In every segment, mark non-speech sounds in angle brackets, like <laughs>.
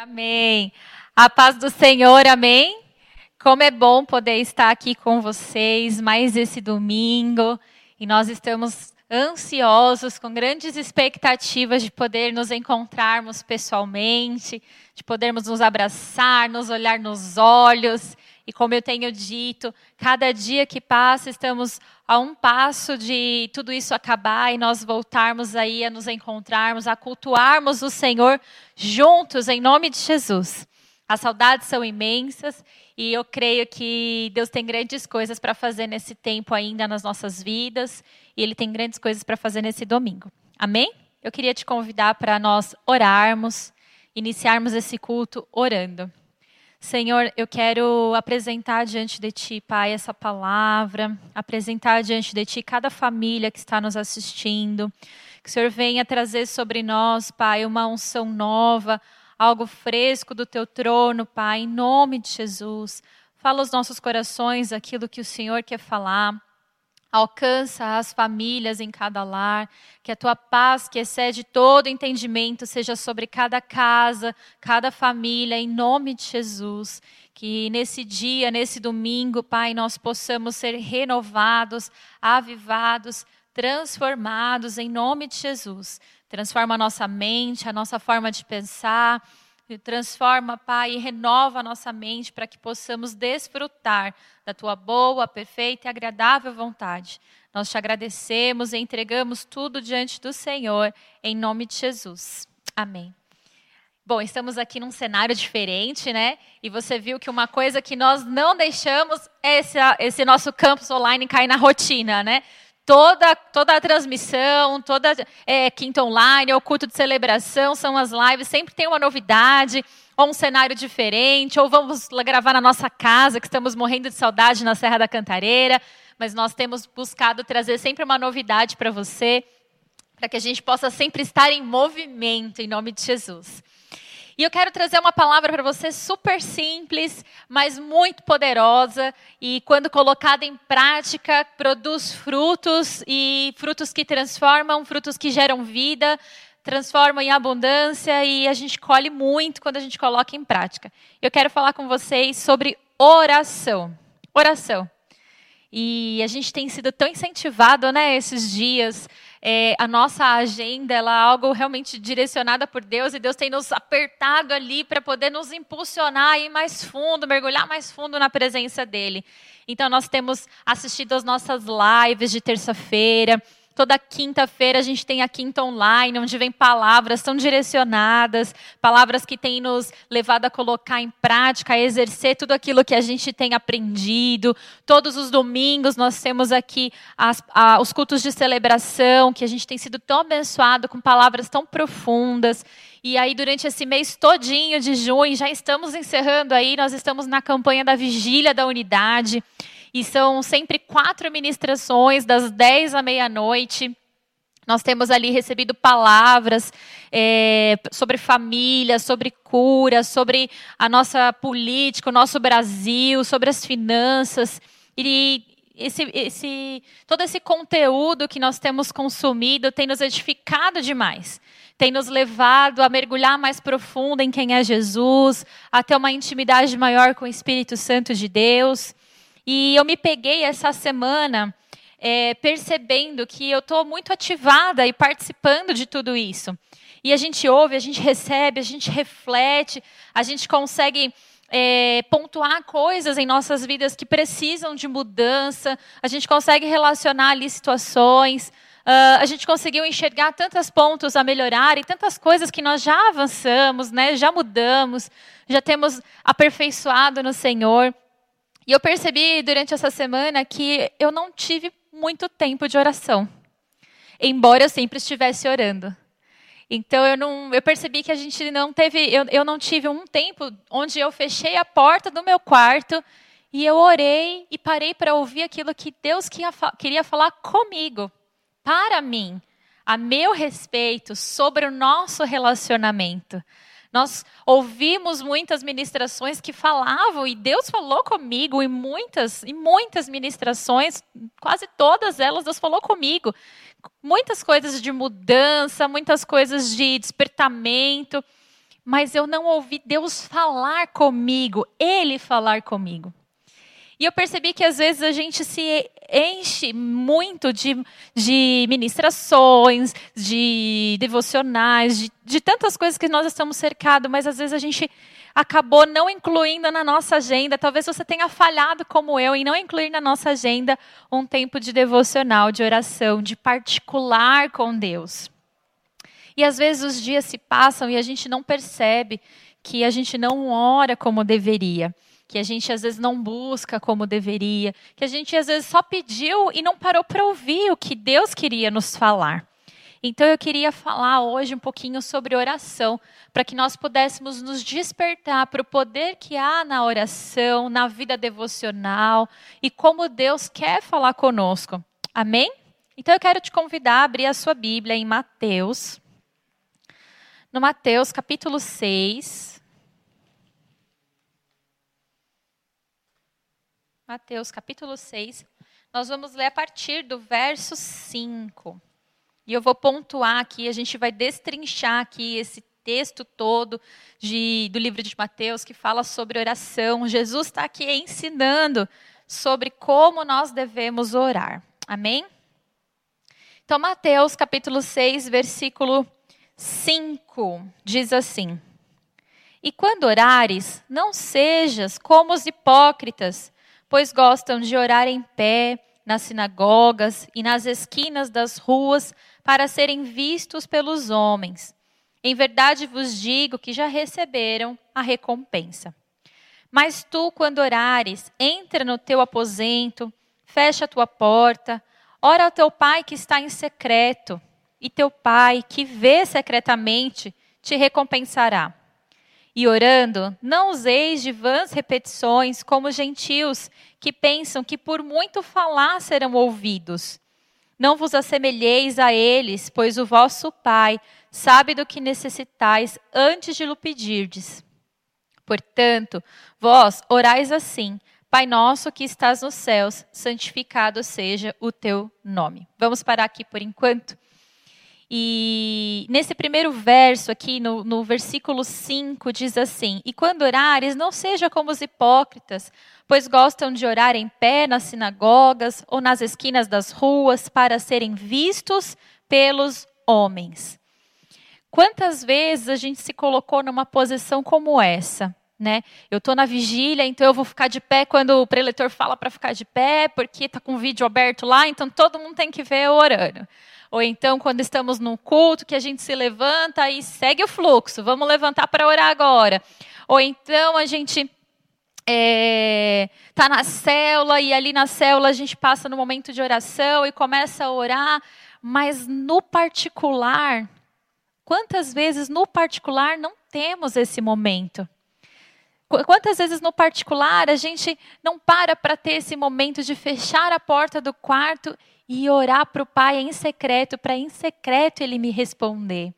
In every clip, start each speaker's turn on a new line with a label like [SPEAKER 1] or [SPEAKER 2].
[SPEAKER 1] Amém. A paz do Senhor, amém. Como é bom poder estar aqui com vocês mais esse domingo. E nós estamos ansiosos, com grandes expectativas de poder nos encontrarmos pessoalmente, de podermos nos abraçar, nos olhar nos olhos. E como eu tenho dito, cada dia que passa, estamos a um passo de tudo isso acabar e nós voltarmos aí a nos encontrarmos, a cultuarmos o Senhor juntos, em nome de Jesus. As saudades são imensas e eu creio que Deus tem grandes coisas para fazer nesse tempo ainda nas nossas vidas e Ele tem grandes coisas para fazer nesse domingo. Amém? Eu queria te convidar para nós orarmos, iniciarmos esse culto orando. Senhor, eu quero apresentar diante de Ti, Pai, essa palavra, apresentar diante de Ti cada família que está nos assistindo. Que o Senhor venha trazer sobre nós, Pai, uma unção nova, algo fresco do teu trono, Pai, em nome de Jesus. Fala aos nossos corações aquilo que o Senhor quer falar. Alcança as famílias em cada lar, que a tua paz, que excede todo entendimento, seja sobre cada casa, cada família, em nome de Jesus. Que nesse dia, nesse domingo, Pai, nós possamos ser renovados, avivados, transformados, em nome de Jesus. Transforma a nossa mente, a nossa forma de pensar. Transforma, Pai, e renova a nossa mente para que possamos desfrutar da tua boa, perfeita e agradável vontade. Nós te agradecemos e entregamos tudo diante do Senhor, em nome de Jesus. Amém. Bom, estamos aqui num cenário diferente, né? E você viu que uma coisa que nós não deixamos é esse, esse nosso campus online cair na rotina, né? Toda, toda a transmissão, toda é, quinta online, o culto de celebração, são as lives, sempre tem uma novidade, ou um cenário diferente, ou vamos gravar na nossa casa, que estamos morrendo de saudade na Serra da Cantareira, mas nós temos buscado trazer sempre uma novidade para você, para que a gente possa sempre estar em movimento, em nome de Jesus. E eu quero trazer uma palavra para você super simples, mas muito poderosa e quando colocada em prática, produz frutos e frutos que transformam, frutos que geram vida, transformam em abundância e a gente colhe muito quando a gente coloca em prática. Eu quero falar com vocês sobre oração. Oração. E a gente tem sido tão incentivado, né, esses dias é, a nossa agenda ela é algo realmente direcionada por Deus e Deus tem nos apertado ali para poder nos impulsionar a ir mais fundo, mergulhar mais fundo na presença dele. Então nós temos assistido as nossas lives de terça-feira, Toda quinta-feira a gente tem a Quinta Online, onde vem palavras tão direcionadas, palavras que têm nos levado a colocar em prática, a exercer tudo aquilo que a gente tem aprendido. Todos os domingos nós temos aqui as, a, os cultos de celebração, que a gente tem sido tão abençoado com palavras tão profundas. E aí, durante esse mês todinho de junho, já estamos encerrando aí, nós estamos na campanha da Vigília da Unidade. E são sempre quatro ministrações, das 10 à meia-noite. Nós temos ali recebido palavras é, sobre família, sobre cura, sobre a nossa política, o nosso Brasil, sobre as finanças. E esse, esse, todo esse conteúdo que nós temos consumido tem nos edificado demais. Tem nos levado a mergulhar mais profundo em quem é Jesus, a ter uma intimidade maior com o Espírito Santo de Deus. E eu me peguei essa semana é, percebendo que eu estou muito ativada e participando de tudo isso. E a gente ouve, a gente recebe, a gente reflete, a gente consegue é, pontuar coisas em nossas vidas que precisam de mudança, a gente consegue relacionar ali situações, uh, a gente conseguiu enxergar tantos pontos a melhorar e tantas coisas que nós já avançamos, né, já mudamos, já temos aperfeiçoado no Senhor. E eu percebi durante essa semana que eu não tive muito tempo de oração, embora eu sempre estivesse orando. Então eu não, eu percebi que a gente não teve, eu, eu não tive um tempo onde eu fechei a porta do meu quarto e eu orei e parei para ouvir aquilo que Deus queria, queria falar comigo, para mim, a meu respeito, sobre o nosso relacionamento. Nós ouvimos muitas ministrações que falavam, e Deus falou comigo em muitas, em muitas ministrações, quase todas elas, Deus falou comigo. Muitas coisas de mudança, muitas coisas de despertamento. mas eu não ouvi Deus falar comigo, Ele falar comigo. E eu percebi que às vezes a gente se enche muito de, de ministrações, de devocionais, de, de tantas coisas que nós estamos cercados, mas às vezes a gente acabou não incluindo na nossa agenda. Talvez você tenha falhado como eu em não incluir na nossa agenda um tempo de devocional, de oração, de particular com Deus. E às vezes os dias se passam e a gente não percebe que a gente não ora como deveria que a gente às vezes não busca como deveria, que a gente às vezes só pediu e não parou para ouvir o que Deus queria nos falar. Então eu queria falar hoje um pouquinho sobre oração, para que nós pudéssemos nos despertar para o poder que há na oração, na vida devocional e como Deus quer falar conosco. Amém? Então eu quero te convidar a abrir a sua Bíblia em Mateus. No Mateus capítulo 6. Mateus capítulo 6. Nós vamos ler a partir do verso 5. E eu vou pontuar aqui, a gente vai destrinchar aqui esse texto todo de, do livro de Mateus que fala sobre oração. Jesus está aqui ensinando sobre como nós devemos orar. Amém? Então, Mateus capítulo 6, versículo 5 diz assim: E quando orares, não sejas como os hipócritas pois gostam de orar em pé nas sinagogas e nas esquinas das ruas para serem vistos pelos homens. Em verdade vos digo que já receberam a recompensa. Mas tu, quando orares, entra no teu aposento, fecha a tua porta, ora ao teu pai que está em secreto, e teu pai, que vê secretamente, te recompensará. E orando, não useis de vãs repetições como gentios que pensam que por muito falar serão ouvidos. Não vos assemelheis a eles, pois o vosso Pai sabe do que necessitais antes de lhe pedirdes. Portanto, vós orais assim: Pai nosso que estás nos céus, santificado seja o teu nome. Vamos parar aqui por enquanto. E nesse primeiro verso aqui, no, no versículo 5, diz assim: E quando orares, não seja como os hipócritas, pois gostam de orar em pé nas sinagogas ou nas esquinas das ruas para serem vistos pelos homens. Quantas vezes a gente se colocou numa posição como essa? Né? Eu estou na vigília, então eu vou ficar de pé quando o preletor fala para ficar de pé, porque está com o vídeo aberto lá, então todo mundo tem que ver orando. Ou então, quando estamos num culto, que a gente se levanta e segue o fluxo, vamos levantar para orar agora. Ou então a gente está é, tá na célula e ali na célula a gente passa no momento de oração e começa a orar, mas no particular, quantas vezes no particular não temos esse momento? Quantas vezes no particular a gente não para para ter esse momento de fechar a porta do quarto e orar para o Pai em secreto, para em secreto ele me responder.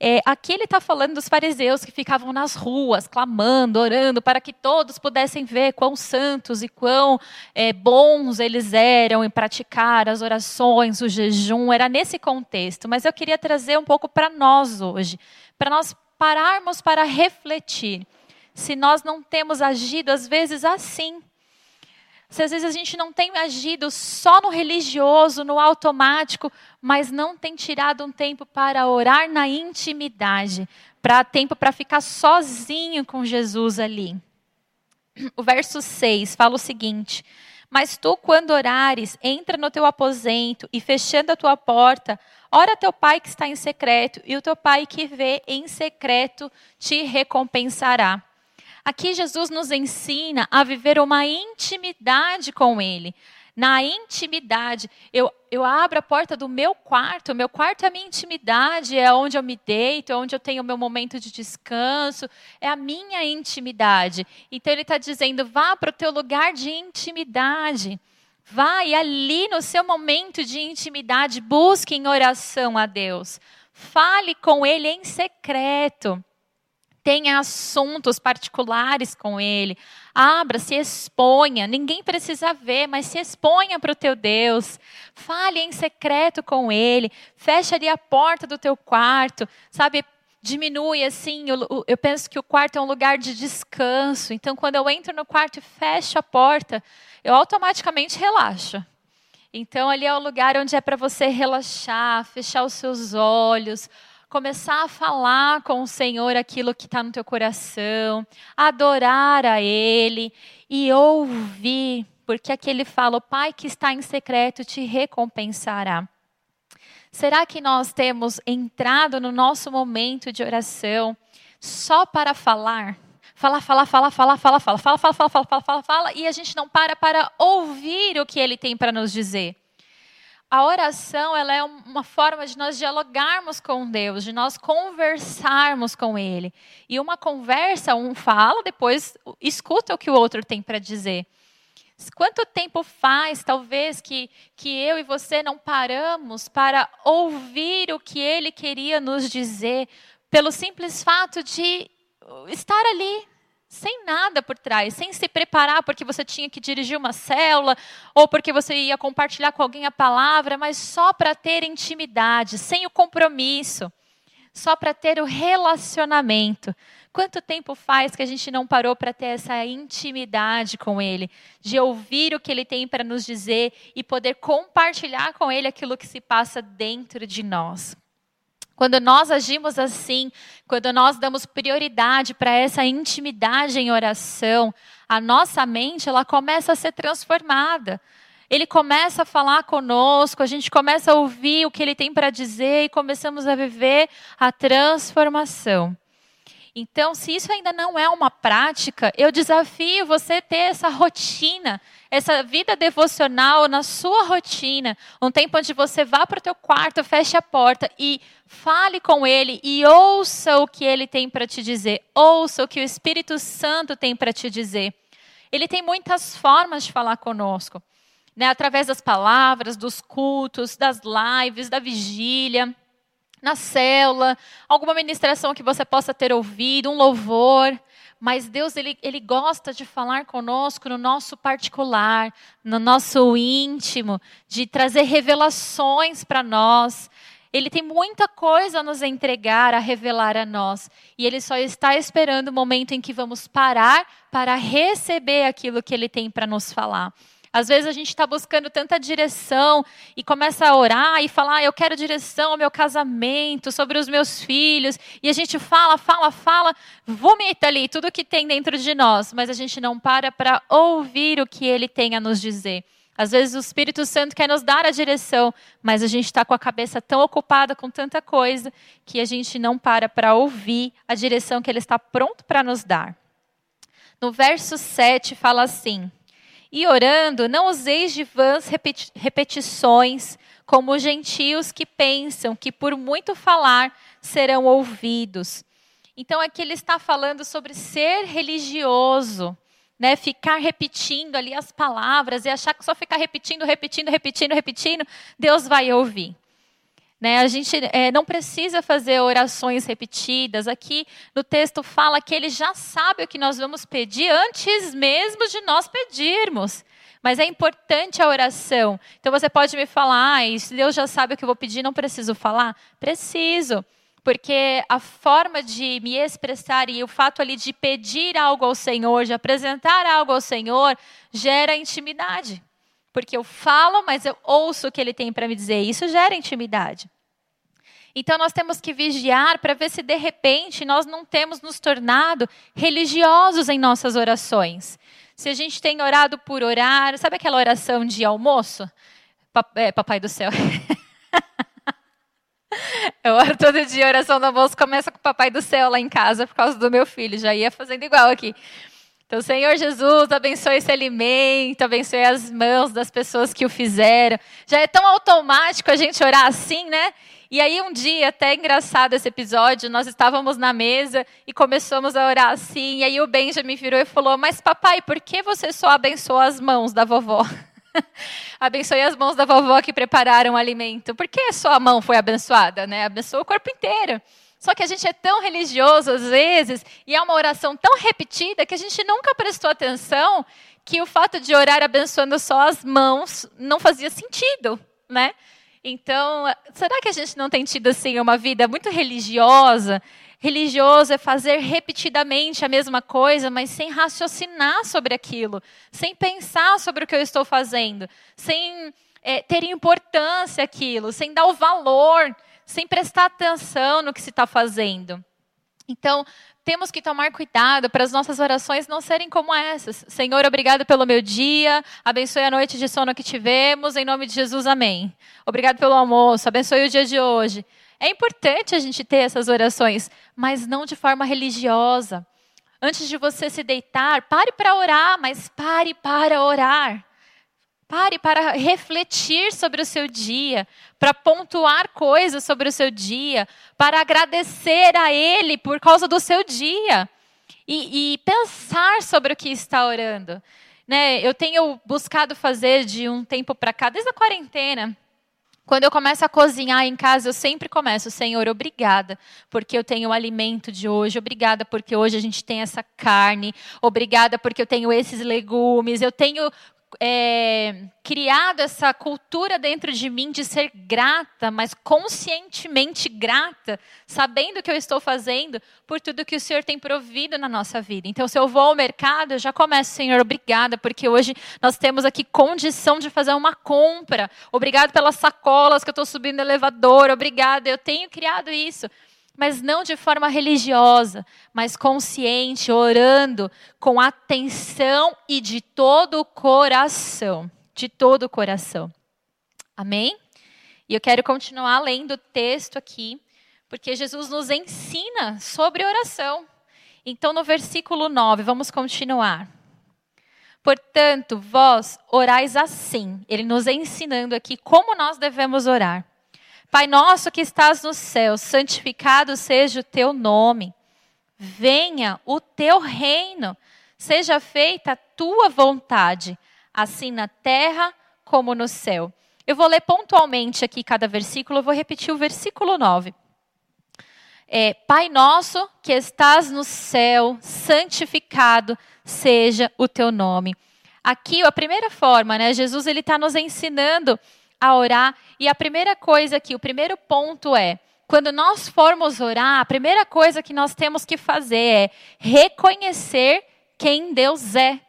[SPEAKER 1] É, aqui ele está falando dos fariseus que ficavam nas ruas, clamando, orando, para que todos pudessem ver quão santos e quão é, bons eles eram em praticar as orações, o jejum. Era nesse contexto. Mas eu queria trazer um pouco para nós hoje, para nós pararmos para refletir. Se nós não temos agido, às vezes, assim, se às vezes a gente não tem agido só no religioso, no automático, mas não tem tirado um tempo para orar na intimidade, para tempo para ficar sozinho com Jesus ali. O verso 6 fala o seguinte: Mas tu, quando orares, entra no teu aposento e fechando a tua porta, ora teu pai que está em secreto, e o teu pai que vê em secreto te recompensará. Aqui Jesus nos ensina a viver uma intimidade com Ele. Na intimidade, eu, eu abro a porta do meu quarto, meu quarto é a minha intimidade, é onde eu me deito, é onde eu tenho o meu momento de descanso, é a minha intimidade. Então ele está dizendo: vá para o teu lugar de intimidade. E ali no seu momento de intimidade, busque em oração a Deus. Fale com Ele em secreto tenha assuntos particulares com Ele. Abra, se exponha. Ninguém precisa ver, mas se exponha para o teu Deus. Fale em secreto com Ele. Feche ali a porta do teu quarto. Sabe, diminui assim. Eu, eu penso que o quarto é um lugar de descanso. Então, quando eu entro no quarto e fecho a porta, eu automaticamente relaxo. Então, ali é o lugar onde é para você relaxar, fechar os seus olhos, começar a falar com o Senhor aquilo que está no teu coração, adorar a Ele e ouvir, porque aqui Ele fala: o Pai que está em secreto te recompensará. Será que nós temos entrado no nosso momento de oração só para falar? Falar, falar, falar, falar, falar, falar, falar, falar, falar, falar, falar, falar, falar, e a gente não para para ouvir o que ele tem para nos dizer. A oração ela é uma forma de nós dialogarmos com Deus, de nós conversarmos com Ele. E uma conversa, um fala, depois escuta o que o outro tem para dizer. Quanto tempo faz, talvez, que, que eu e você não paramos para ouvir o que ele queria nos dizer, pelo simples fato de estar ali, sem nada por trás, sem se preparar porque você tinha que dirigir uma célula ou porque você ia compartilhar com alguém a palavra, mas só para ter intimidade, sem o compromisso, só para ter o relacionamento. Quanto tempo faz que a gente não parou para ter essa intimidade com Ele, de ouvir o que Ele tem para nos dizer e poder compartilhar com Ele aquilo que se passa dentro de nós? Quando nós agimos assim, quando nós damos prioridade para essa intimidade em oração, a nossa mente ela começa a ser transformada. Ele começa a falar conosco, a gente começa a ouvir o que ele tem para dizer e começamos a viver a transformação. Então, se isso ainda não é uma prática, eu desafio você ter essa rotina, essa vida devocional na sua rotina, um tempo onde você vá para o teu quarto, feche a porta e fale com ele e ouça o que ele tem para te dizer, ouça o que o Espírito Santo tem para te dizer. Ele tem muitas formas de falar conosco, né? através das palavras, dos cultos, das lives, da vigília na célula, alguma ministração que você possa ter ouvido, um louvor. Mas Deus, ele, ele gosta de falar conosco no nosso particular, no nosso íntimo, de trazer revelações para nós. Ele tem muita coisa a nos entregar, a revelar a nós. E Ele só está esperando o momento em que vamos parar para receber aquilo que Ele tem para nos falar. Às vezes a gente está buscando tanta direção e começa a orar e falar: ah, eu quero direção ao meu casamento, sobre os meus filhos. E a gente fala, fala, fala, vomita ali tudo que tem dentro de nós, mas a gente não para para ouvir o que ele tem a nos dizer. Às vezes o Espírito Santo quer nos dar a direção, mas a gente está com a cabeça tão ocupada com tanta coisa que a gente não para para ouvir a direção que ele está pronto para nos dar. No verso 7 fala assim: e orando, não useis de vãs repetições, como os gentios que pensam que por muito falar serão ouvidos. Então aqui ele está falando sobre ser religioso, né? Ficar repetindo ali as palavras e achar que só ficar repetindo, repetindo, repetindo, repetindo, Deus vai ouvir. Né? A gente é, não precisa fazer orações repetidas. Aqui no texto fala que ele já sabe o que nós vamos pedir antes mesmo de nós pedirmos. Mas é importante a oração. Então você pode me falar, ah, se Deus já sabe o que eu vou pedir, não preciso falar? Preciso. Porque a forma de me expressar e o fato ali de pedir algo ao Senhor, de apresentar algo ao Senhor, gera intimidade. Porque eu falo, mas eu ouço o que ele tem para me dizer. Isso gera intimidade. Então nós temos que vigiar para ver se de repente nós não temos nos tornado religiosos em nossas orações. Se a gente tem orado por orar, sabe aquela oração de almoço? É, papai do céu. <laughs> Eu oro todo dia, oração do almoço começa com o papai do céu lá em casa por causa do meu filho. Já ia fazendo igual aqui. Então, Senhor Jesus, abençoe esse alimento, abençoe as mãos das pessoas que o fizeram. Já é tão automático a gente orar assim, né? E aí um dia, até engraçado esse episódio, nós estávamos na mesa e começamos a orar assim, e aí o Benjamin virou e falou: "Mas papai, por que você só abençoou as mãos da vovó?" <laughs> Abençoe as mãos da vovó que prepararam o alimento. Por que só a mão foi abençoada, né? Abençoou o corpo inteiro. Só que a gente é tão religioso às vezes, e é uma oração tão repetida que a gente nunca prestou atenção que o fato de orar abençoando só as mãos não fazia sentido, né? Então, será que a gente não tem tido assim uma vida muito religiosa, religioso é fazer repetidamente a mesma coisa, mas sem raciocinar sobre aquilo, sem pensar sobre o que eu estou fazendo, sem é, ter importância aquilo, sem dar o valor, sem prestar atenção no que se está fazendo. Então, temos que tomar cuidado para as nossas orações não serem como essas. Senhor, obrigado pelo meu dia, abençoe a noite de sono que tivemos, em nome de Jesus, amém. Obrigado pelo almoço, abençoe o dia de hoje. É importante a gente ter essas orações, mas não de forma religiosa. Antes de você se deitar, pare para orar, mas pare para orar. Pare para refletir sobre o seu dia, para pontuar coisas sobre o seu dia, para agradecer a Ele por causa do seu dia e, e pensar sobre o que está orando. Né? Eu tenho buscado fazer de um tempo para cá, desde a quarentena, quando eu começo a cozinhar em casa, eu sempre começo, Senhor, obrigada, porque eu tenho o alimento de hoje, obrigada porque hoje a gente tem essa carne, obrigada porque eu tenho esses legumes, eu tenho é, criado essa cultura dentro de mim de ser grata, mas conscientemente grata, sabendo que eu estou fazendo por tudo que o Senhor tem provido na nossa vida. Então, se eu vou ao mercado, eu já começo, Senhor, obrigada, porque hoje nós temos aqui condição de fazer uma compra. Obrigado pelas sacolas que eu estou subindo no elevador, obrigada, eu tenho criado isso mas não de forma religiosa, mas consciente, orando com atenção e de todo o coração. De todo o coração. Amém? E eu quero continuar lendo o texto aqui, porque Jesus nos ensina sobre oração. Então, no versículo 9, vamos continuar. Portanto, vós orais assim. Ele nos ensinando aqui como nós devemos orar. Pai nosso que estás no céu, santificado seja o teu nome. Venha o teu reino. Seja feita a tua vontade, assim na terra como no céu. Eu vou ler pontualmente aqui cada versículo, eu vou repetir o versículo 9. É, Pai nosso que estás no céu, santificado seja o teu nome. Aqui, a primeira forma, né? Jesus ele está nos ensinando a orar. E a primeira coisa aqui, o primeiro ponto é: quando nós formos orar, a primeira coisa que nós temos que fazer é reconhecer quem Deus é.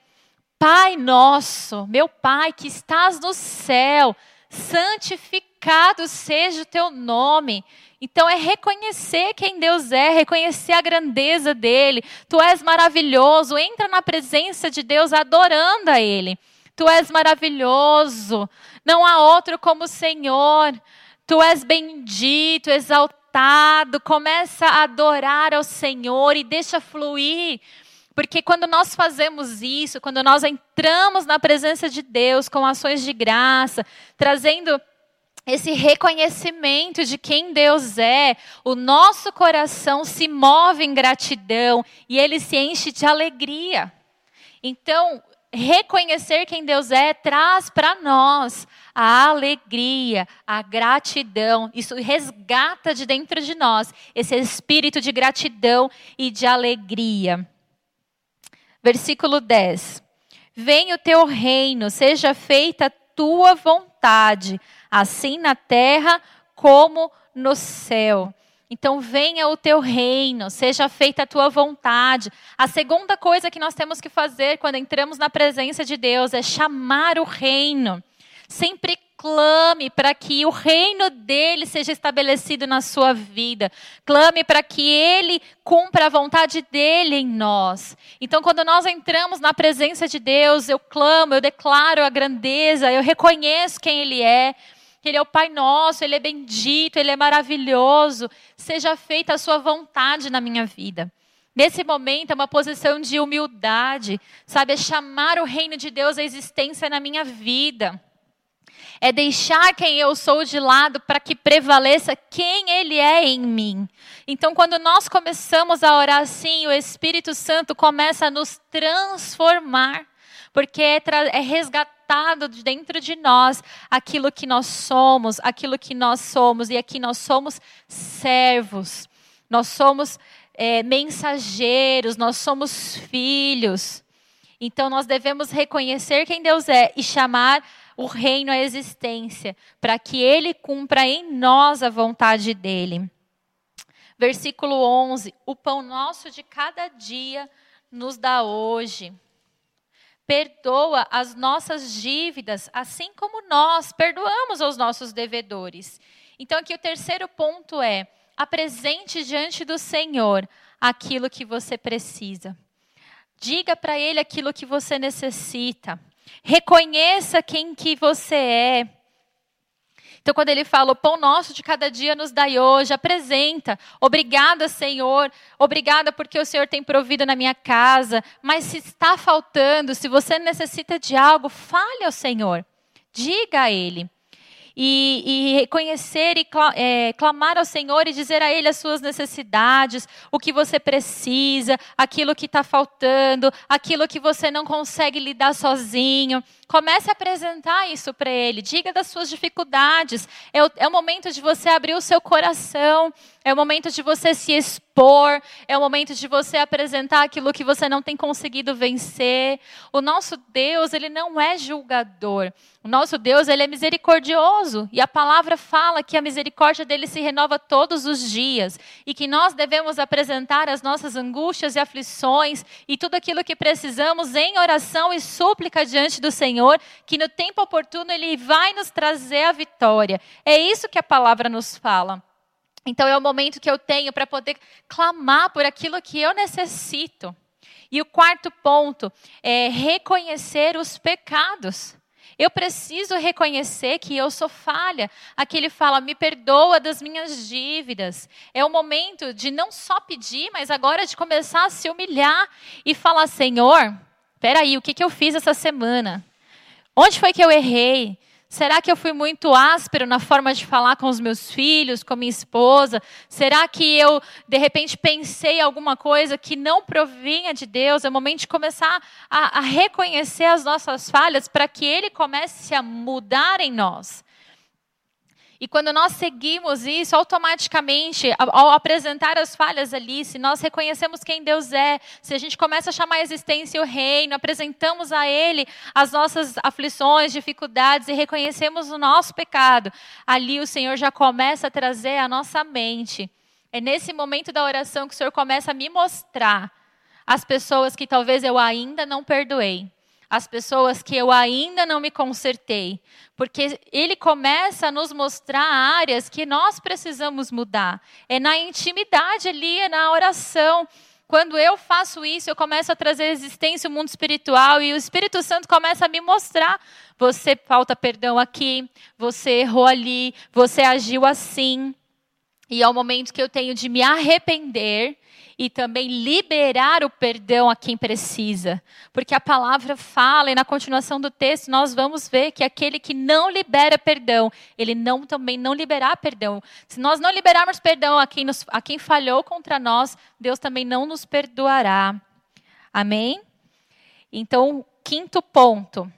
[SPEAKER 1] Pai nosso, meu Pai que estás no céu, santificado seja o teu nome. Então é reconhecer quem Deus é, reconhecer a grandeza dele. Tu és maravilhoso, entra na presença de Deus adorando a ele. Tu és maravilhoso, não há outro como o Senhor. Tu és bendito, exaltado. Começa a adorar ao Senhor e deixa fluir. Porque quando nós fazemos isso, quando nós entramos na presença de Deus com ações de graça, trazendo esse reconhecimento de quem Deus é, o nosso coração se move em gratidão e ele se enche de alegria. Então, reconhecer quem Deus é traz para nós a alegria, a gratidão. Isso resgata de dentro de nós esse espírito de gratidão e de alegria. Versículo 10. Venha o teu reino, seja feita a tua vontade, assim na terra como no céu. Então, venha o teu reino, seja feita a tua vontade. A segunda coisa que nós temos que fazer quando entramos na presença de Deus é chamar o reino. Sempre clame para que o reino dele seja estabelecido na sua vida. Clame para que ele cumpra a vontade dele em nós. Então, quando nós entramos na presença de Deus, eu clamo, eu declaro a grandeza, eu reconheço quem ele é. Ele é o Pai nosso, Ele é bendito, Ele é maravilhoso. Seja feita a Sua vontade na minha vida. Nesse momento é uma posição de humildade, sabe? É chamar o reino de Deus à existência na minha vida. É deixar quem eu sou de lado para que prevaleça quem Ele é em mim. Então, quando nós começamos a orar assim, o Espírito Santo começa a nos transformar, porque é, é resgatar brotado de dentro de nós aquilo que nós somos, aquilo que nós somos. E aqui nós somos servos, nós somos é, mensageiros, nós somos filhos. Então nós devemos reconhecer quem Deus é e chamar o reino à existência, para que ele cumpra em nós a vontade dele. Versículo 11: O pão nosso de cada dia nos dá hoje. Perdoa as nossas dívidas, assim como nós perdoamos aos nossos devedores. Então, aqui o terceiro ponto é: apresente diante do Senhor aquilo que você precisa. Diga para Ele aquilo que você necessita. Reconheça quem que você é. Então, quando ele fala, o pão nosso de cada dia nos dai hoje, apresenta. Obrigada, Senhor. Obrigada porque o Senhor tem provido na minha casa. Mas se está faltando, se você necessita de algo, fale ao Senhor. Diga a Ele e, e reconhecer e é, clamar ao Senhor e dizer a Ele as suas necessidades, o que você precisa, aquilo que está faltando, aquilo que você não consegue lidar sozinho. Comece a apresentar isso para Ele. Diga das suas dificuldades. É o, é o momento de você abrir o seu coração. É o momento de você se expor. É o momento de você apresentar aquilo que você não tem conseguido vencer. O nosso Deus, ele não é julgador. O nosso Deus, ele é misericordioso. E a palavra fala que a misericórdia dele se renova todos os dias. E que nós devemos apresentar as nossas angústias e aflições e tudo aquilo que precisamos em oração e súplica diante do Senhor que no tempo oportuno Ele vai nos trazer a vitória. É isso que a palavra nos fala. Então é o momento que eu tenho para poder clamar por aquilo que eu necessito. E o quarto ponto é reconhecer os pecados. Eu preciso reconhecer que eu sou falha. Aqui ele fala: me perdoa das minhas dívidas. É o momento de não só pedir, mas agora de começar a se humilhar e falar: Senhor, peraí, o que, que eu fiz essa semana? Onde foi que eu errei? Será que eu fui muito áspero na forma de falar com os meus filhos, com minha esposa? Será que eu, de repente, pensei alguma coisa que não provinha de Deus? É o momento de começar a, a reconhecer as nossas falhas para que Ele comece a mudar em nós. E quando nós seguimos isso, automaticamente, ao apresentar as falhas ali, se nós reconhecemos quem Deus é, se a gente começa a chamar a existência o reino, apresentamos a Ele as nossas aflições, dificuldades e reconhecemos o nosso pecado, ali o Senhor já começa a trazer à nossa mente. É nesse momento da oração que o Senhor começa a me mostrar as pessoas que talvez eu ainda não perdoei as pessoas que eu ainda não me consertei, porque ele começa a nos mostrar áreas que nós precisamos mudar. É na intimidade ali, é na oração. Quando eu faço isso, eu começo a trazer existência ao mundo espiritual e o Espírito Santo começa a me mostrar: você falta perdão aqui, você errou ali, você agiu assim. E é o momento que eu tenho de me arrepender e também liberar o perdão a quem precisa. Porque a palavra fala, e na continuação do texto nós vamos ver que aquele que não libera perdão, ele não também não liberar perdão. Se nós não liberarmos perdão a quem, nos, a quem falhou contra nós, Deus também não nos perdoará. Amém? Então, quinto ponto.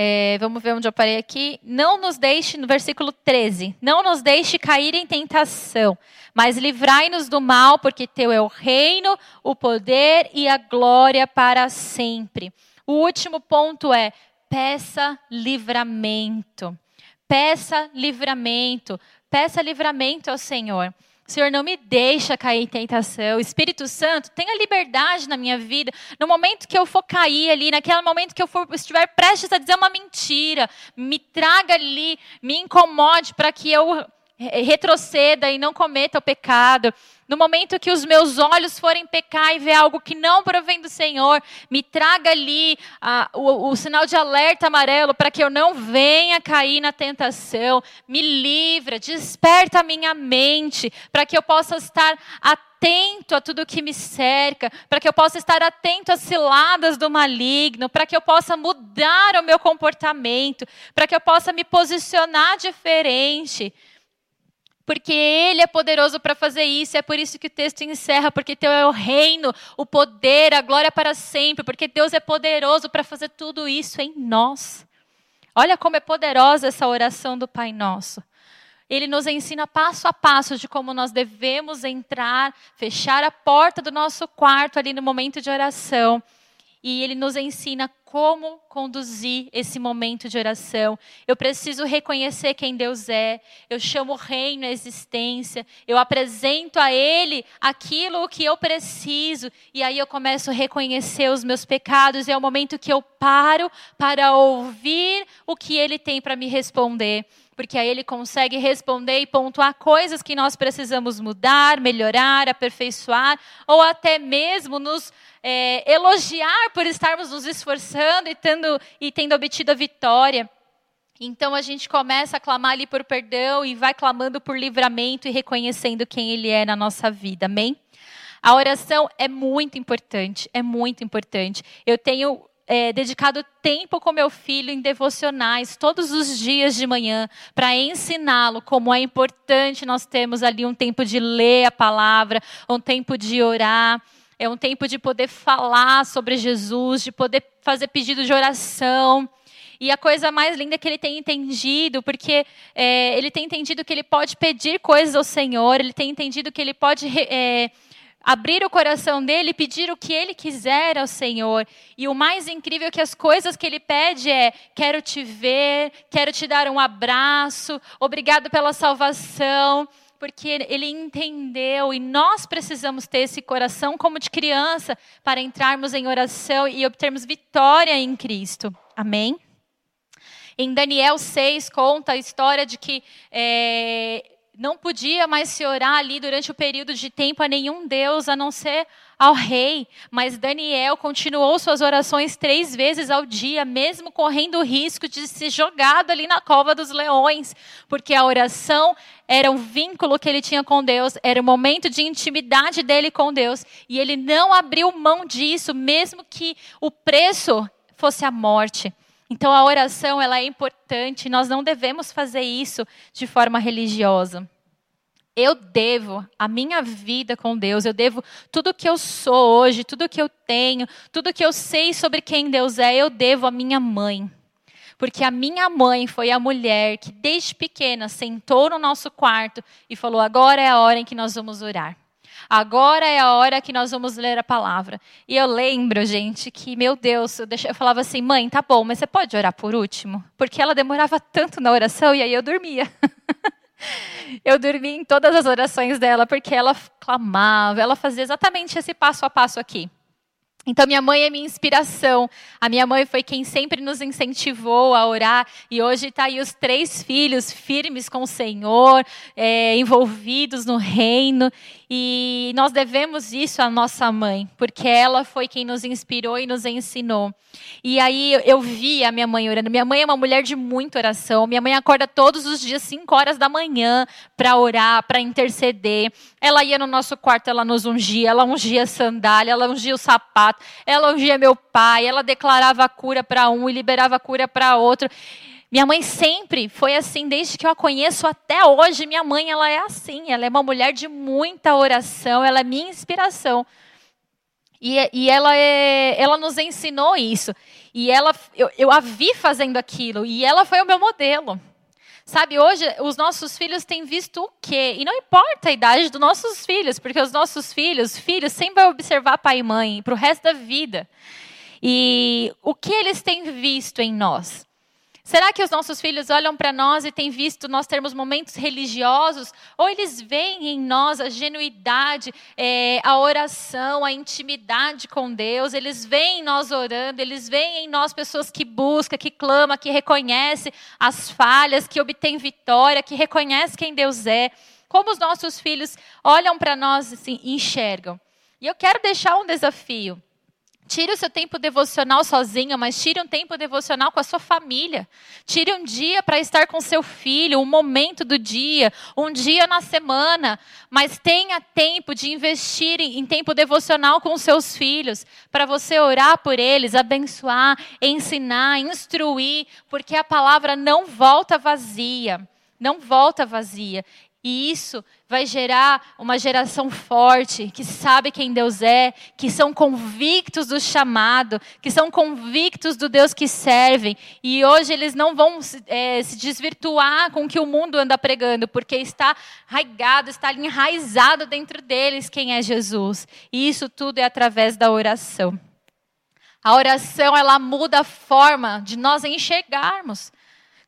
[SPEAKER 1] É, vamos ver onde eu parei aqui. Não nos deixe, no versículo 13, não nos deixe cair em tentação, mas livrai-nos do mal, porque teu é o reino, o poder e a glória para sempre. O último ponto é: peça livramento. Peça livramento. Peça livramento ao Senhor. Senhor, não me deixa cair em tentação. Espírito Santo, tenha liberdade na minha vida. No momento que eu for cair ali, naquele momento que eu for, estiver prestes a dizer uma mentira, me traga ali, me incomode para que eu retroceda e não cometa o pecado. No momento que os meus olhos forem pecar e ver algo que não provém do Senhor, me traga ali ah, o, o sinal de alerta amarelo para que eu não venha cair na tentação. Me livra, desperta a minha mente para que eu possa estar atento a tudo que me cerca, para que eu possa estar atento às ciladas do maligno, para que eu possa mudar o meu comportamento, para que eu possa me posicionar diferente porque Ele é poderoso para fazer isso. É por isso que o texto encerra, porque Teu é o reino, o poder, a glória para sempre, porque Deus é poderoso para fazer tudo isso em nós. Olha como é poderosa essa oração do Pai Nosso. Ele nos ensina passo a passo de como nós devemos entrar, fechar a porta do nosso quarto ali no momento de oração. E ele nos ensina como conduzir esse momento de oração. Eu preciso reconhecer quem Deus é. Eu chamo o reino à existência. Eu apresento a Ele aquilo que eu preciso. E aí eu começo a reconhecer os meus pecados. E é o momento que eu paro para ouvir o que Ele tem para me responder porque aí ele consegue responder e pontuar coisas que nós precisamos mudar, melhorar, aperfeiçoar, ou até mesmo nos é, elogiar por estarmos nos esforçando e tendo, e tendo obtido a vitória. Então a gente começa a clamar ali por perdão e vai clamando por livramento e reconhecendo quem Ele é na nossa vida, amém? A oração é muito importante, é muito importante. Eu tenho é, dedicado tempo com meu filho em devocionais todos os dias de manhã para ensiná-lo como é importante nós termos ali um tempo de ler a palavra, um tempo de orar. É um tempo de poder falar sobre Jesus, de poder fazer pedido de oração. E a coisa mais linda é que ele tem entendido, porque é, ele tem entendido que ele pode pedir coisas ao Senhor, ele tem entendido que ele pode é, abrir o coração dele e pedir o que ele quiser ao Senhor. E o mais incrível é que as coisas que ele pede é: quero te ver, quero te dar um abraço, obrigado pela salvação porque ele entendeu e nós precisamos ter esse coração como de criança para entrarmos em oração e obtermos vitória em Cristo. Amém? Em Daniel 6 conta a história de que é, não podia mais se orar ali durante o período de tempo a nenhum Deus a não ser ao rei. Mas Daniel continuou suas orações três vezes ao dia, mesmo correndo o risco de ser jogado ali na cova dos leões, porque a oração era um vínculo que ele tinha com Deus, era um momento de intimidade dele com Deus, e ele não abriu mão disso, mesmo que o preço fosse a morte. Então a oração ela é importante, nós não devemos fazer isso de forma religiosa. Eu devo a minha vida com Deus, eu devo tudo que eu sou hoje, tudo que eu tenho, tudo que eu sei sobre quem Deus é, eu devo à minha mãe. Porque a minha mãe foi a mulher que desde pequena sentou no nosso quarto e falou: "Agora é a hora em que nós vamos orar". Agora é a hora que nós vamos ler a palavra. E eu lembro, gente, que, meu Deus, eu, deixava, eu falava assim, mãe, tá bom, mas você pode orar por último? Porque ela demorava tanto na oração e aí eu dormia. <laughs> eu dormia em todas as orações dela, porque ela clamava, ela fazia exatamente esse passo a passo aqui. Então, minha mãe é minha inspiração. A minha mãe foi quem sempre nos incentivou a orar. E hoje está aí os três filhos firmes com o Senhor, é, envolvidos no reino. E nós devemos isso à nossa mãe, porque ela foi quem nos inspirou e nos ensinou. E aí eu vi a minha mãe orando. Minha mãe é uma mulher de muita oração. Minha mãe acorda todos os dias, 5 horas da manhã, para orar, para interceder. Ela ia no nosso quarto, ela nos ungia, ela ungia a sandália, ela ungia o sapato, ela ungia meu pai, ela declarava cura para um e liberava cura para outro. Minha mãe sempre foi assim, desde que eu a conheço até hoje. Minha mãe, ela é assim. Ela é uma mulher de muita oração. Ela é minha inspiração. E, e ela, é, ela nos ensinou isso. E ela, eu, eu a vi fazendo aquilo. E ela foi o meu modelo. Sabe, hoje os nossos filhos têm visto o quê? E não importa a idade dos nossos filhos, porque os nossos filhos, filhos, sempre vão observar pai e mãe para o resto da vida. E o que eles têm visto em nós? Será que os nossos filhos olham para nós e têm visto nós termos momentos religiosos? Ou eles veem em nós a genuidade, é, a oração, a intimidade com Deus? Eles veem nós orando, eles veem em nós pessoas que buscam, que clamam, que reconhecem as falhas, que obtêm vitória, que reconhecem quem Deus é. Como os nossos filhos olham para nós e assim, enxergam? E eu quero deixar um desafio. Tire o seu tempo devocional sozinho, mas tire um tempo devocional com a sua família. Tire um dia para estar com seu filho, um momento do dia, um dia na semana. Mas tenha tempo de investir em tempo devocional com seus filhos, para você orar por eles, abençoar, ensinar, instruir, porque a palavra não volta vazia. Não volta vazia. E isso vai gerar uma geração forte, que sabe quem Deus é, que são convictos do chamado, que são convictos do Deus que servem. E hoje eles não vão é, se desvirtuar com o que o mundo anda pregando, porque está arraigado, está enraizado dentro deles quem é Jesus. E isso tudo é através da oração. A oração, ela muda a forma de nós enxergarmos.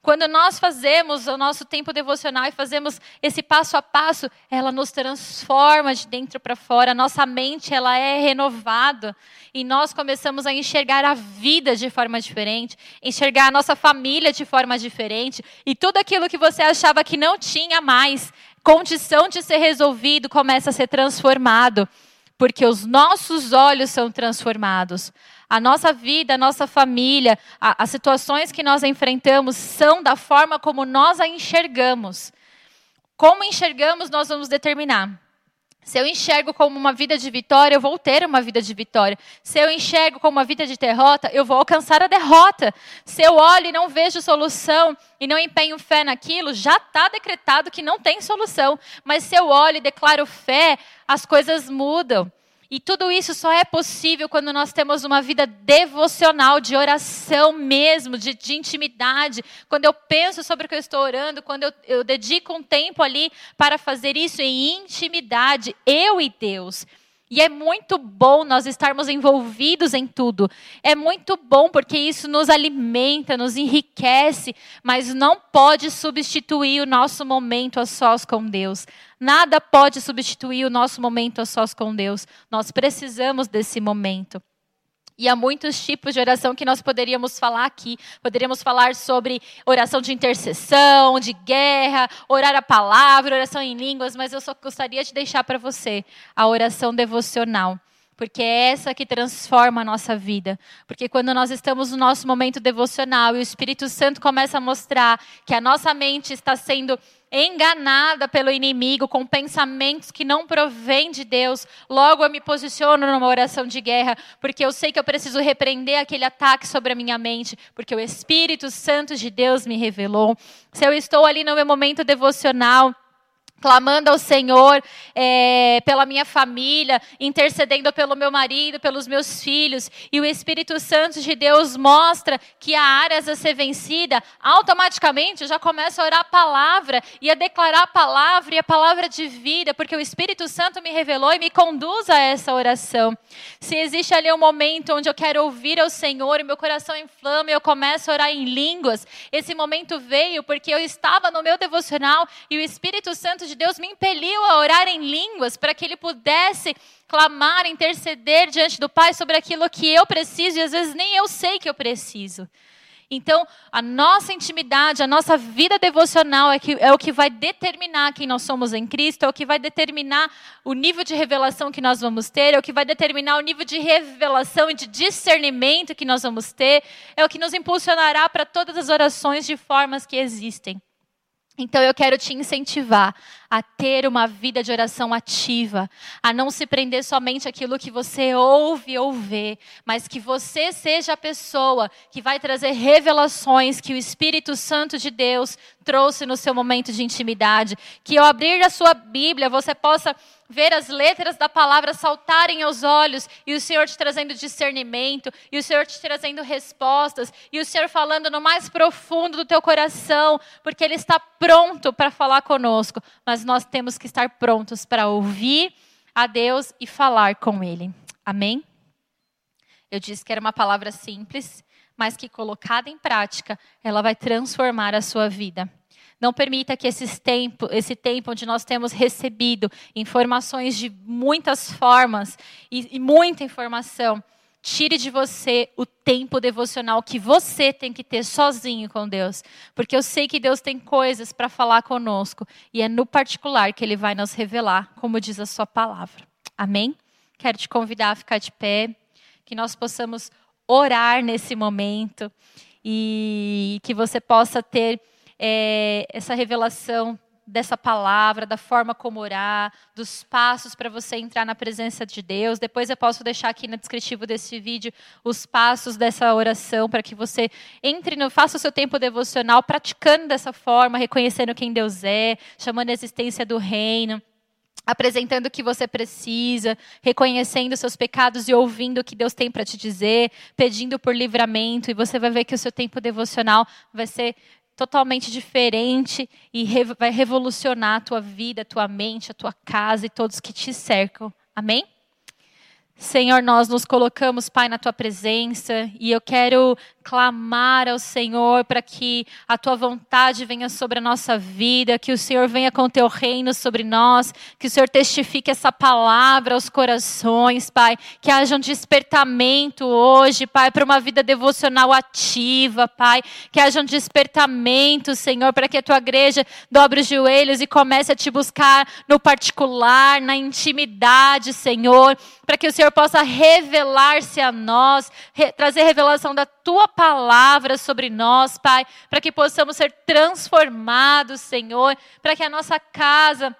[SPEAKER 1] Quando nós fazemos o nosso tempo devocional e fazemos esse passo a passo, ela nos transforma de dentro para fora, nossa mente ela é renovada. E nós começamos a enxergar a vida de forma diferente, enxergar a nossa família de forma diferente. E tudo aquilo que você achava que não tinha mais condição de ser resolvido começa a ser transformado, porque os nossos olhos são transformados. A nossa vida, a nossa família, a, as situações que nós enfrentamos são da forma como nós a enxergamos. Como enxergamos, nós vamos determinar. Se eu enxergo como uma vida de vitória, eu vou ter uma vida de vitória. Se eu enxergo como uma vida de derrota, eu vou alcançar a derrota. Se eu olho e não vejo solução e não empenho fé naquilo, já está decretado que não tem solução. Mas se eu olho e declaro fé, as coisas mudam. E tudo isso só é possível quando nós temos uma vida devocional, de oração mesmo, de, de intimidade. Quando eu penso sobre o que eu estou orando, quando eu, eu dedico um tempo ali para fazer isso em intimidade, eu e Deus. E é muito bom nós estarmos envolvidos em tudo. É muito bom porque isso nos alimenta, nos enriquece, mas não pode substituir o nosso momento a sós com Deus. Nada pode substituir o nosso momento a sós com Deus. Nós precisamos desse momento. E há muitos tipos de oração que nós poderíamos falar aqui. Poderíamos falar sobre oração de intercessão, de guerra, orar a palavra, oração em línguas, mas eu só gostaria de deixar para você a oração devocional porque é essa que transforma a nossa vida. Porque quando nós estamos no nosso momento devocional e o Espírito Santo começa a mostrar que a nossa mente está sendo enganada pelo inimigo com pensamentos que não provêm de Deus, logo eu me posiciono numa oração de guerra, porque eu sei que eu preciso repreender aquele ataque sobre a minha mente, porque o Espírito Santo de Deus me revelou. Se eu estou ali no meu momento devocional, clamando ao Senhor é, pela minha família, intercedendo pelo meu marido, pelos meus filhos, e o Espírito Santo de Deus mostra que há áreas a ser vencida, automaticamente eu já começo a orar a palavra e a declarar a palavra e a palavra de vida, porque o Espírito Santo me revelou e me conduz a essa oração. Se existe ali um momento onde eu quero ouvir ao Senhor e meu coração inflama e eu começo a orar em línguas, esse momento veio porque eu estava no meu devocional e o Espírito Santo de Deus me impeliu a orar em línguas para que Ele pudesse clamar, interceder diante do Pai sobre aquilo que eu preciso e às vezes nem eu sei que eu preciso. Então, a nossa intimidade, a nossa vida devocional é, que, é, o que vai determinar quem nós somos em Cristo, é o que vai determinar o nível de revelação que nós vamos ter, é o que vai determinar o nível de revelação e de discernimento que nós vamos ter, é o que nos impulsionará para todas as orações de formas que existem. Então eu quero te incentivar a ter uma vida de oração ativa, a não se prender somente aquilo que você ouve ou vê, mas que você seja a pessoa que vai trazer revelações que o Espírito Santo de Deus trouxe no seu momento de intimidade, que ao abrir a sua Bíblia você possa ver as letras da palavra saltarem aos olhos e o Senhor te trazendo discernimento, e o Senhor te trazendo respostas, e o Senhor falando no mais profundo do teu coração, porque Ele está pronto para falar conosco, mas nós temos que estar prontos para ouvir a Deus e falar com Ele. Amém? Eu disse que era uma palavra simples, mas que colocada em prática, ela vai transformar a sua vida. Não permita que esse tempo, esse tempo onde nós temos recebido informações de muitas formas e, e muita informação, tire de você o tempo devocional que você tem que ter sozinho com Deus. Porque eu sei que Deus tem coisas para falar conosco e é no particular que Ele vai nos revelar, como diz a Sua palavra. Amém? Quero te convidar a ficar de pé, que nós possamos orar nesse momento e que você possa ter é, essa revelação dessa palavra, da forma como orar, dos passos para você entrar na presença de Deus. Depois eu posso deixar aqui no descritivo desse vídeo os passos dessa oração para que você entre no faça o seu tempo devocional praticando dessa forma, reconhecendo quem Deus é, chamando a existência do reino apresentando o que você precisa, reconhecendo seus pecados e ouvindo o que Deus tem para te dizer, pedindo por livramento, e você vai ver que o seu tempo devocional vai ser totalmente diferente e vai revolucionar a tua vida, a tua mente, a tua casa e todos que te cercam. Amém? Senhor, nós nos colocamos, Pai, na tua presença e eu quero clamar ao Senhor para que a tua vontade venha sobre a nossa vida, que o Senhor venha com o teu reino sobre nós, que o Senhor testifique essa palavra aos corações, Pai, que haja um despertamento hoje, Pai, para uma vida devocional ativa, Pai, que haja um despertamento, Senhor, para que a tua igreja dobre os joelhos e comece a te buscar no particular, na intimidade, Senhor, para que o Senhor possa revelar-se a nós, re trazer revelação da tua palavra sobre nós, Pai, para que possamos ser transformados, Senhor, para que a nossa casa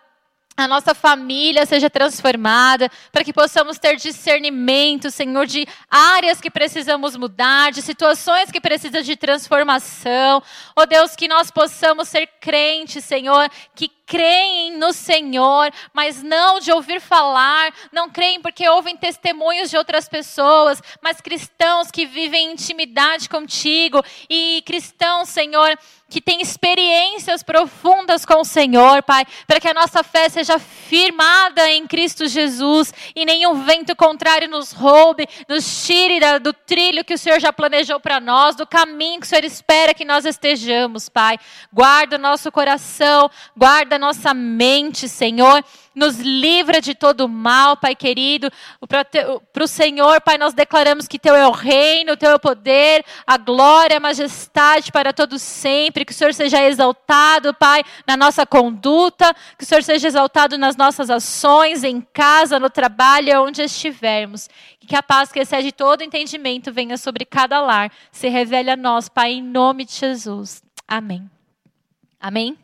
[SPEAKER 1] a nossa família seja transformada, para que possamos ter discernimento, Senhor, de áreas que precisamos mudar, de situações que precisam de transformação. Ó oh Deus, que nós possamos ser crentes, Senhor, que creem no Senhor, mas não de ouvir falar, não creem porque ouvem testemunhos de outras pessoas, mas cristãos que vivem em intimidade contigo e cristãos, Senhor, que têm experiências profundas com o Senhor, Pai, para que a nossa fé seja firmada em Cristo Jesus e nenhum vento contrário nos roube, nos tire do trilho que o Senhor já planejou para nós, do caminho que o Senhor espera que nós estejamos, Pai. Guarda o nosso coração, guarda nossa mente, Senhor. Nos livra de todo mal, Pai querido. Para o Senhor, Pai, nós declaramos que Teu é o reino, Teu é o poder, a glória, a majestade para todos sempre. Que o Senhor seja exaltado, Pai, na nossa conduta. Que o Senhor seja exaltado nas nossas ações, em casa, no trabalho, onde estivermos. E que a paz que excede todo entendimento venha sobre cada lar. Se revele a nós, Pai, em nome de Jesus. Amém. Amém.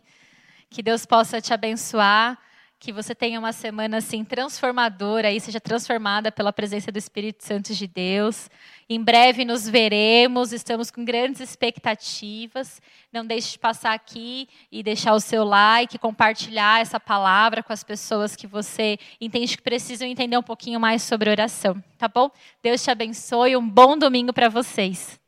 [SPEAKER 1] Que Deus possa te abençoar, que você tenha uma semana assim transformadora e seja transformada pela presença do Espírito Santo de Deus. Em breve nos veremos, estamos com grandes expectativas. Não deixe de passar aqui e deixar o seu like, compartilhar essa palavra com as pessoas que você entende que precisam entender um pouquinho mais sobre oração, tá bom? Deus te abençoe, um bom domingo para vocês.